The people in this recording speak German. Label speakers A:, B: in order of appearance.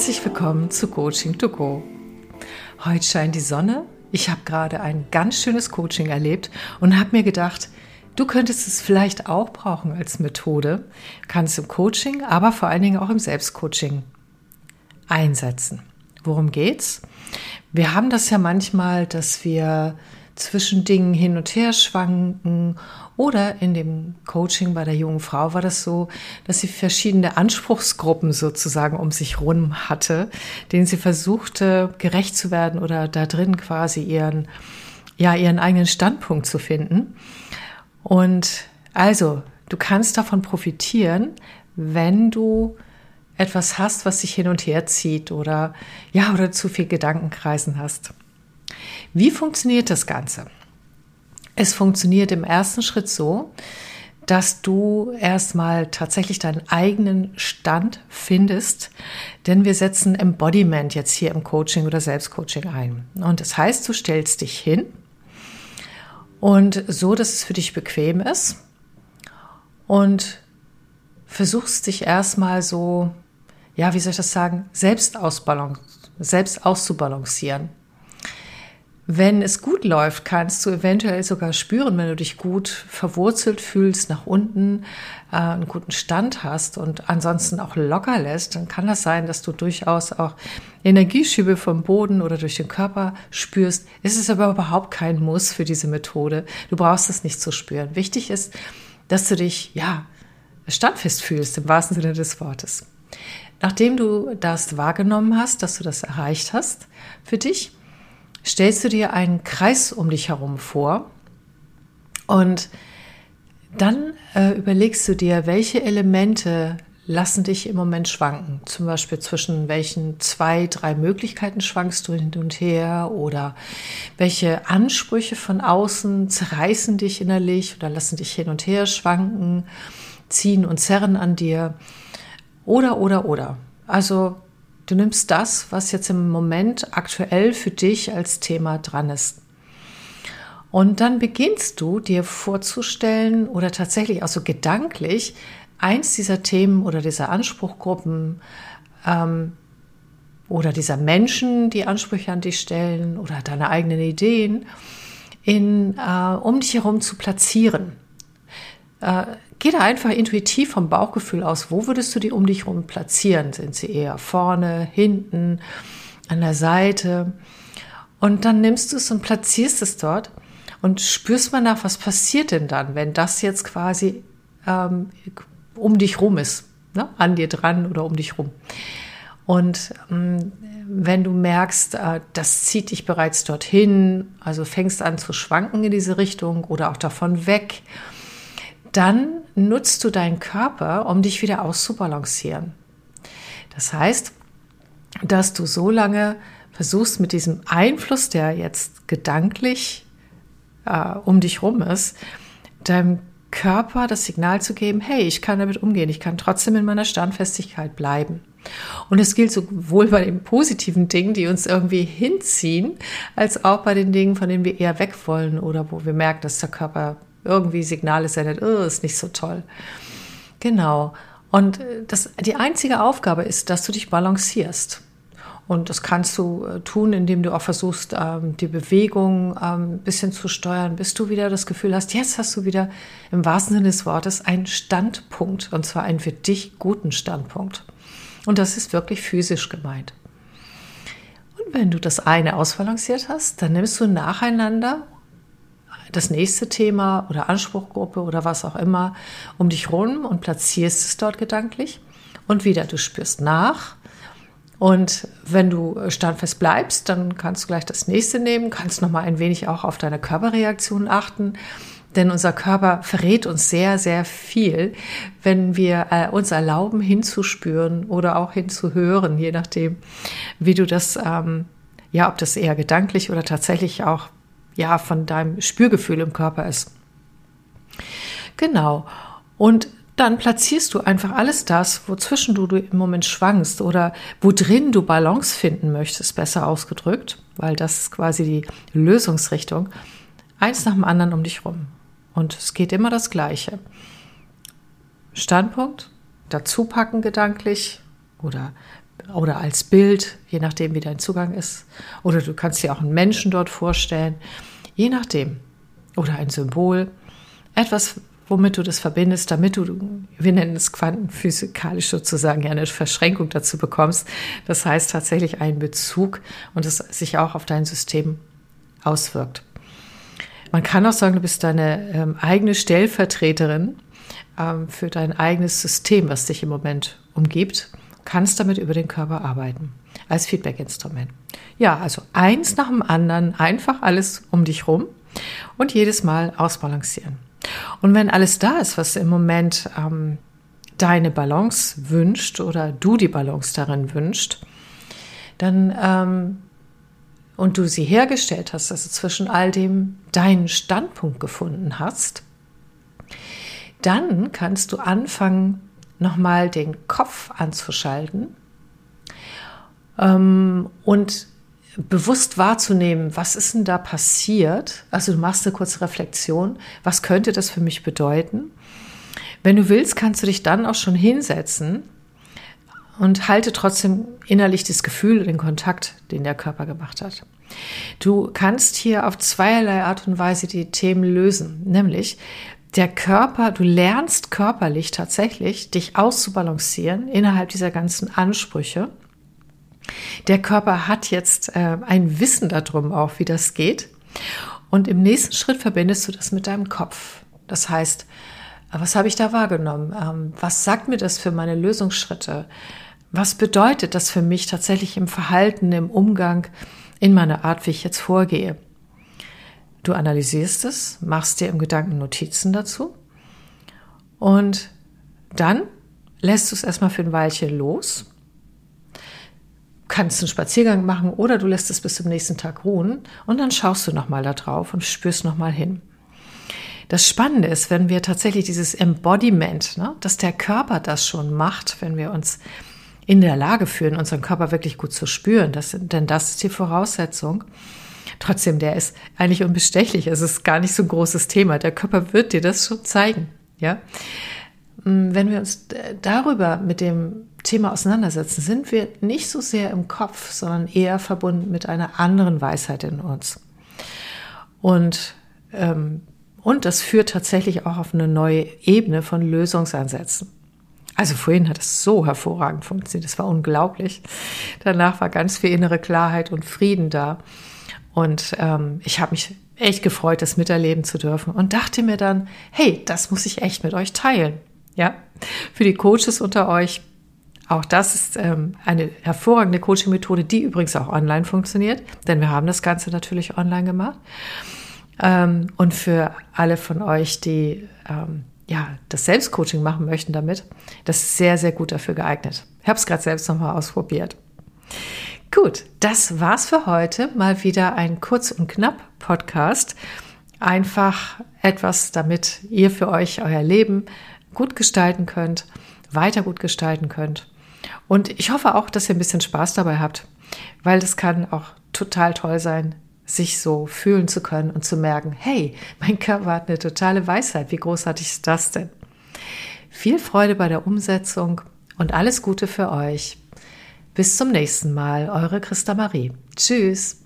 A: Herzlich willkommen zu Coaching to Go. Heute scheint die Sonne. Ich habe gerade ein ganz schönes Coaching erlebt und habe mir gedacht, du könntest es vielleicht auch brauchen als Methode. Kannst im Coaching, aber vor allen Dingen auch im Selbstcoaching einsetzen. Worum geht's? Wir haben das ja manchmal, dass wir zwischen Dingen hin und her schwanken oder in dem Coaching bei der jungen Frau war das so, dass sie verschiedene Anspruchsgruppen sozusagen um sich rum hatte, denen sie versuchte gerecht zu werden oder da drin quasi ihren ja ihren eigenen Standpunkt zu finden. Und also, du kannst davon profitieren, wenn du etwas hast, was sich hin und her zieht oder ja, oder zu viel Gedankenkreisen hast. Wie funktioniert das Ganze? Es funktioniert im ersten Schritt so, dass du erstmal tatsächlich deinen eigenen Stand findest, denn wir setzen Embodiment jetzt hier im Coaching oder Selbstcoaching ein. Und das heißt, du stellst dich hin und so, dass es für dich bequem ist und versuchst dich erstmal so, ja, wie soll ich das sagen, selbst, selbst auszubalancieren. Wenn es gut läuft, kannst du eventuell sogar spüren, wenn du dich gut verwurzelt fühlst, nach unten äh, einen guten Stand hast und ansonsten auch locker lässt, dann kann das sein, dass du durchaus auch Energieschübe vom Boden oder durch den Körper spürst. Es ist aber überhaupt kein Muss für diese Methode. Du brauchst es nicht zu spüren. Wichtig ist, dass du dich, ja, standfest fühlst, im wahrsten Sinne des Wortes. Nachdem du das wahrgenommen hast, dass du das erreicht hast für dich, stellst du dir einen Kreis um dich herum vor und dann äh, überlegst du dir, welche Elemente lassen dich im Moment schwanken. Zum Beispiel zwischen welchen zwei, drei Möglichkeiten schwankst du hin und her oder welche Ansprüche von außen zerreißen dich innerlich oder lassen dich hin und her schwanken, ziehen und zerren an dir. Oder, oder, oder. Also Du nimmst das, was jetzt im Moment aktuell für dich als Thema dran ist. Und dann beginnst du dir vorzustellen oder tatsächlich auch so gedanklich eins dieser Themen oder dieser Anspruchgruppen ähm, oder dieser Menschen, die Ansprüche an dich stellen oder deine eigenen Ideen in, äh, um dich herum zu platzieren. Äh, geh da einfach intuitiv vom Bauchgefühl aus. Wo würdest du die um dich herum platzieren? Sind sie eher vorne, hinten, an der Seite? Und dann nimmst du es und platzierst es dort und spürst mal nach, was passiert denn dann, wenn das jetzt quasi ähm, um dich rum ist, ne? an dir dran oder um dich rum. Und ähm, wenn du merkst, äh, das zieht dich bereits dorthin, also fängst an zu schwanken in diese Richtung oder auch davon weg, dann nutzt du deinen Körper, um dich wieder auszubalancieren. Das heißt, dass du so lange versuchst, mit diesem Einfluss, der jetzt gedanklich äh, um dich rum ist, deinem Körper das Signal zu geben, hey, ich kann damit umgehen, ich kann trotzdem in meiner Standfestigkeit bleiben. Und es gilt sowohl bei den positiven Dingen, die uns irgendwie hinziehen, als auch bei den Dingen, von denen wir eher weg wollen oder wo wir merken, dass der Körper irgendwie Signale sendet, oh, ist nicht so toll. Genau. Und äh, das, die einzige Aufgabe ist, dass du dich balancierst. Und das kannst du äh, tun, indem du auch versuchst, ähm, die Bewegung ähm, ein bisschen zu steuern, bis du wieder das Gefühl hast, jetzt hast du wieder im wahrsten Sinne des Wortes einen Standpunkt, und zwar einen für dich guten Standpunkt. Und das ist wirklich physisch gemeint. Und wenn du das eine ausbalanciert hast, dann nimmst du nacheinander das nächste Thema oder Anspruchgruppe oder was auch immer um dich rum und platzierst es dort gedanklich. Und wieder, du spürst nach. Und wenn du standfest bleibst, dann kannst du gleich das nächste nehmen, kannst noch mal ein wenig auch auf deine Körperreaktion achten. Denn unser Körper verrät uns sehr, sehr viel, wenn wir äh, uns erlauben, hinzuspüren oder auch hinzuhören, je nachdem, wie du das, ähm, ja, ob das eher gedanklich oder tatsächlich auch ja, von deinem Spürgefühl im Körper ist. Genau. Und dann platzierst du einfach alles das, wozwischen du, du im Moment schwankst oder wo drin du Balance finden möchtest, besser ausgedrückt, weil das ist quasi die Lösungsrichtung, eins nach dem anderen um dich rum. Und es geht immer das Gleiche. Standpunkt, dazu packen gedanklich oder oder als Bild, je nachdem, wie dein Zugang ist. Oder du kannst dir auch einen Menschen dort vorstellen, je nachdem. Oder ein Symbol. Etwas, womit du das verbindest, damit du, wir nennen es quantenphysikalisch sozusagen, ja eine Verschränkung dazu bekommst. Das heißt tatsächlich einen Bezug und es sich auch auf dein System auswirkt. Man kann auch sagen, du bist deine ähm, eigene Stellvertreterin ähm, für dein eigenes System, was dich im Moment umgibt kannst damit über den Körper arbeiten als Feedback-Instrument. Ja, also eins nach dem anderen, einfach alles um dich rum und jedes Mal ausbalancieren. Und wenn alles da ist, was im Moment ähm, deine Balance wünscht oder du die Balance darin wünscht, dann ähm, und du sie hergestellt hast, also zwischen all dem deinen Standpunkt gefunden hast, dann kannst du anfangen, nochmal den Kopf anzuschalten ähm, und bewusst wahrzunehmen, was ist denn da passiert? Also du machst eine kurze Reflexion, was könnte das für mich bedeuten? Wenn du willst, kannst du dich dann auch schon hinsetzen und halte trotzdem innerlich das Gefühl, den Kontakt, den der Körper gemacht hat. Du kannst hier auf zweierlei Art und Weise die Themen lösen, nämlich der Körper, du lernst körperlich tatsächlich, dich auszubalancieren innerhalb dieser ganzen Ansprüche. Der Körper hat jetzt äh, ein Wissen darum auch, wie das geht. Und im nächsten Schritt verbindest du das mit deinem Kopf. Das heißt, was habe ich da wahrgenommen? Ähm, was sagt mir das für meine Lösungsschritte? Was bedeutet das für mich tatsächlich im Verhalten, im Umgang, in meiner Art, wie ich jetzt vorgehe? Du analysierst es, machst dir im Gedanken Notizen dazu und dann lässt du es erstmal für ein Weilchen los. Kannst einen Spaziergang machen oder du lässt es bis zum nächsten Tag ruhen und dann schaust du nochmal da drauf und spürst nochmal hin. Das Spannende ist, wenn wir tatsächlich dieses Embodiment, ne, dass der Körper das schon macht, wenn wir uns in der Lage fühlen, unseren Körper wirklich gut zu spüren, das, denn das ist die Voraussetzung, Trotzdem, der ist eigentlich unbestechlich. Es ist gar nicht so ein großes Thema. Der Körper wird dir das schon zeigen. Ja. Mm, wenn wir uns darüber mit dem Thema auseinandersetzen, sind wir nicht so sehr im Kopf, sondern eher verbunden mit einer anderen Weisheit in uns. Und, ähm, und das führt tatsächlich auch auf eine neue Ebene von Lösungsansätzen. Also vorhin hat es so hervorragend funktioniert, das war unglaublich. Danach war ganz viel innere Klarheit und Frieden da. Und ähm, ich habe mich echt gefreut, das miterleben zu dürfen und dachte mir dann, hey, das muss ich echt mit euch teilen. Ja, für die Coaches unter euch, auch das ist ähm, eine hervorragende Coaching-Methode, die übrigens auch online funktioniert, denn wir haben das Ganze natürlich online gemacht. Ähm, und für alle von euch, die ähm, ja das Selbstcoaching machen möchten damit, das ist sehr, sehr gut dafür geeignet. Ich habe es gerade selbst nochmal ausprobiert. Gut, das war's für heute. Mal wieder ein kurz und knapp Podcast. Einfach etwas, damit ihr für euch euer Leben gut gestalten könnt, weiter gut gestalten könnt. Und ich hoffe auch, dass ihr ein bisschen Spaß dabei habt, weil das kann auch total toll sein, sich so fühlen zu können und zu merken, hey, mein Körper hat eine totale Weisheit. Wie großartig ist das denn? Viel Freude bei der Umsetzung und alles Gute für euch. Bis zum nächsten Mal, eure Christa Marie. Tschüss.